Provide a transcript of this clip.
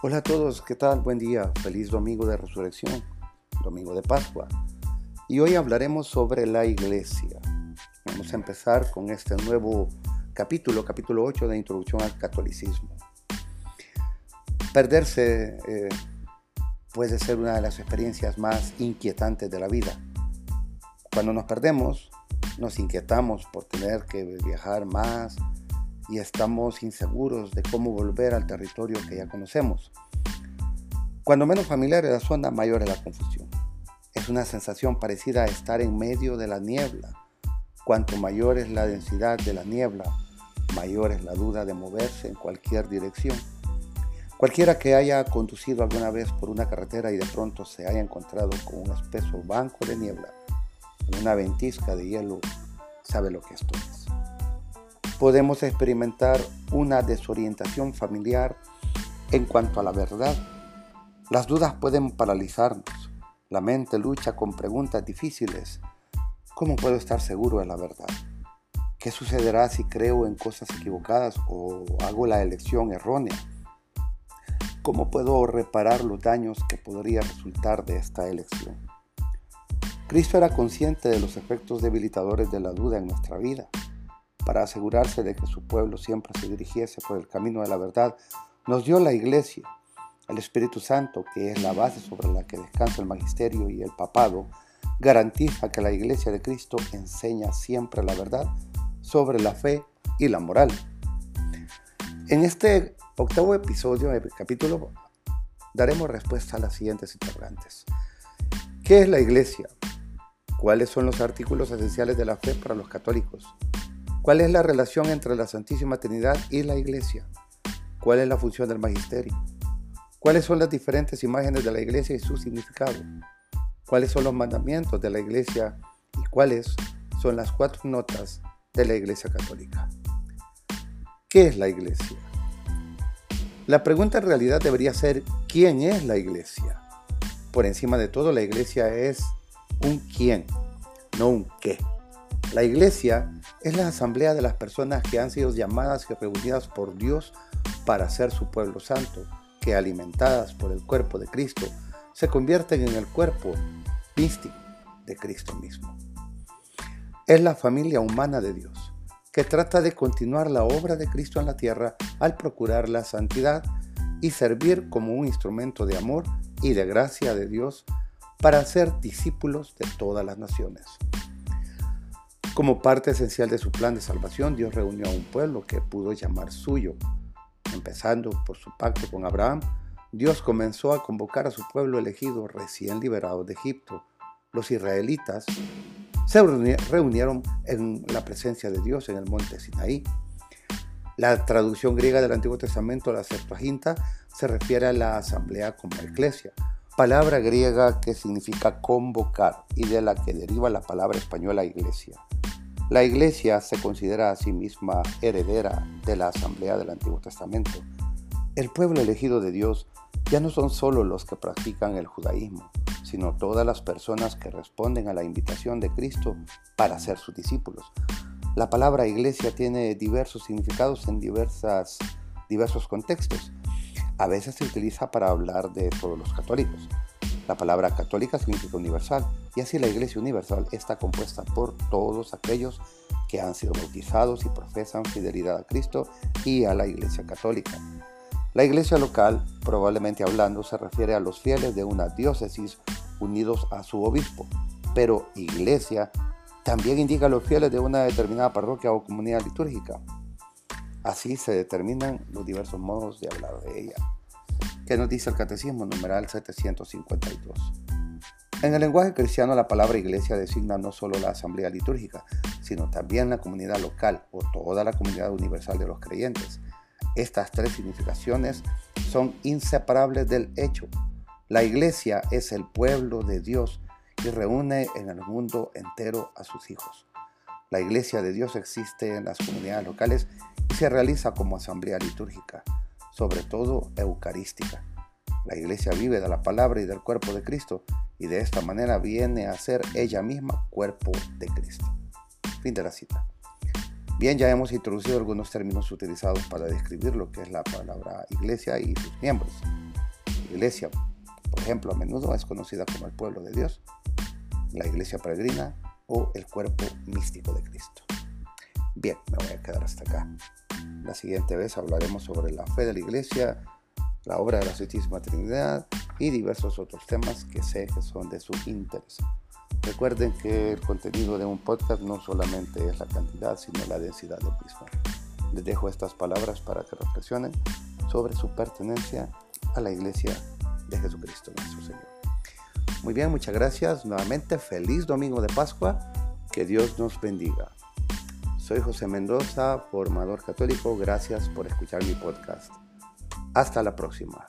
Hola a todos, ¿qué tal? Buen día, feliz domingo de resurrección, domingo de Pascua. Y hoy hablaremos sobre la iglesia. Vamos a empezar con este nuevo capítulo, capítulo 8 de Introducción al Catolicismo. Perderse eh, puede ser una de las experiencias más inquietantes de la vida. Cuando nos perdemos, nos inquietamos por tener que viajar más, y estamos inseguros de cómo volver al territorio que ya conocemos. Cuando menos familiar es la zona, mayor es la confusión. Es una sensación parecida a estar en medio de la niebla. Cuanto mayor es la densidad de la niebla, mayor es la duda de moverse en cualquier dirección. Cualquiera que haya conducido alguna vez por una carretera y de pronto se haya encontrado con un espeso banco de niebla, una ventisca de hielo, sabe lo que esto es podemos experimentar una desorientación familiar en cuanto a la verdad. Las dudas pueden paralizarnos. La mente lucha con preguntas difíciles. ¿Cómo puedo estar seguro de la verdad? ¿Qué sucederá si creo en cosas equivocadas o hago la elección errónea? ¿Cómo puedo reparar los daños que podría resultar de esta elección? Cristo era consciente de los efectos debilitadores de la duda en nuestra vida para asegurarse de que su pueblo siempre se dirigiese por el camino de la verdad, nos dio la iglesia, el Espíritu Santo, que es la base sobre la que descansa el magisterio y el papado, garantiza que la iglesia de Cristo enseña siempre la verdad sobre la fe y la moral. En este octavo episodio, el capítulo, daremos respuesta a las siguientes interrogantes. ¿Qué es la iglesia? ¿Cuáles son los artículos esenciales de la fe para los católicos? ¿Cuál es la relación entre la Santísima Trinidad y la Iglesia? ¿Cuál es la función del magisterio? ¿Cuáles son las diferentes imágenes de la Iglesia y su significado? ¿Cuáles son los mandamientos de la Iglesia y cuáles son las cuatro notas de la Iglesia Católica? ¿Qué es la Iglesia? La pregunta en realidad debería ser ¿quién es la Iglesia? Por encima de todo, la Iglesia es un quién, no un qué. La iglesia es la asamblea de las personas que han sido llamadas y reunidas por Dios para ser su pueblo santo, que alimentadas por el cuerpo de Cristo, se convierten en el cuerpo místico de Cristo mismo. Es la familia humana de Dios, que trata de continuar la obra de Cristo en la tierra al procurar la santidad y servir como un instrumento de amor y de gracia de Dios para ser discípulos de todas las naciones. Como parte esencial de su plan de salvación, Dios reunió a un pueblo que pudo llamar suyo. Empezando por su pacto con Abraham, Dios comenzó a convocar a su pueblo elegido recién liberado de Egipto. Los israelitas se reunieron en la presencia de Dios en el monte Sinaí. La traducción griega del Antiguo Testamento, la Septuaginta, se refiere a la asamblea como iglesia, palabra griega que significa convocar y de la que deriva la palabra española iglesia. La Iglesia se considera a sí misma heredera de la Asamblea del Antiguo Testamento. El pueblo elegido de Dios ya no son solo los que practican el judaísmo, sino todas las personas que responden a la invitación de Cristo para ser sus discípulos. La palabra iglesia tiene diversos significados en diversas, diversos contextos. A veces se utiliza para hablar de todos los católicos, la palabra católica significa universal y así la Iglesia Universal está compuesta por todos aquellos que han sido bautizados y profesan fidelidad a Cristo y a la Iglesia Católica. La iglesia local, probablemente hablando, se refiere a los fieles de una diócesis unidos a su obispo, pero iglesia también indica a los fieles de una determinada parroquia o comunidad litúrgica. Así se determinan los diversos modos de hablar de ella. ¿Qué nos dice el Catecismo numeral 752? En el lenguaje cristiano la palabra iglesia designa no solo la asamblea litúrgica, sino también la comunidad local o toda la comunidad universal de los creyentes. Estas tres significaciones son inseparables del hecho. La iglesia es el pueblo de Dios y reúne en el mundo entero a sus hijos. La iglesia de Dios existe en las comunidades locales se realiza como asamblea litúrgica sobre todo eucarística. La iglesia vive de la palabra y del cuerpo de Cristo y de esta manera viene a ser ella misma cuerpo de Cristo. Fin de la cita. Bien, ya hemos introducido algunos términos utilizados para describir lo que es la palabra iglesia y sus miembros. iglesia, por ejemplo, a menudo es conocida como el pueblo de Dios, la iglesia peregrina o el cuerpo místico de Cristo. Bien, me voy a quedar hasta acá. La siguiente vez hablaremos sobre la fe de la iglesia, la obra de la Santísima Trinidad y diversos otros temas que sé que son de su interés. Recuerden que el contenido de un podcast no solamente es la cantidad, sino la densidad del mismo. Les dejo estas palabras para que reflexionen sobre su pertenencia a la iglesia de Jesucristo nuestro Señor. Muy bien, muchas gracias. Nuevamente, feliz domingo de Pascua. Que Dios nos bendiga. Soy José Mendoza, formador católico. Gracias por escuchar mi podcast. Hasta la próxima.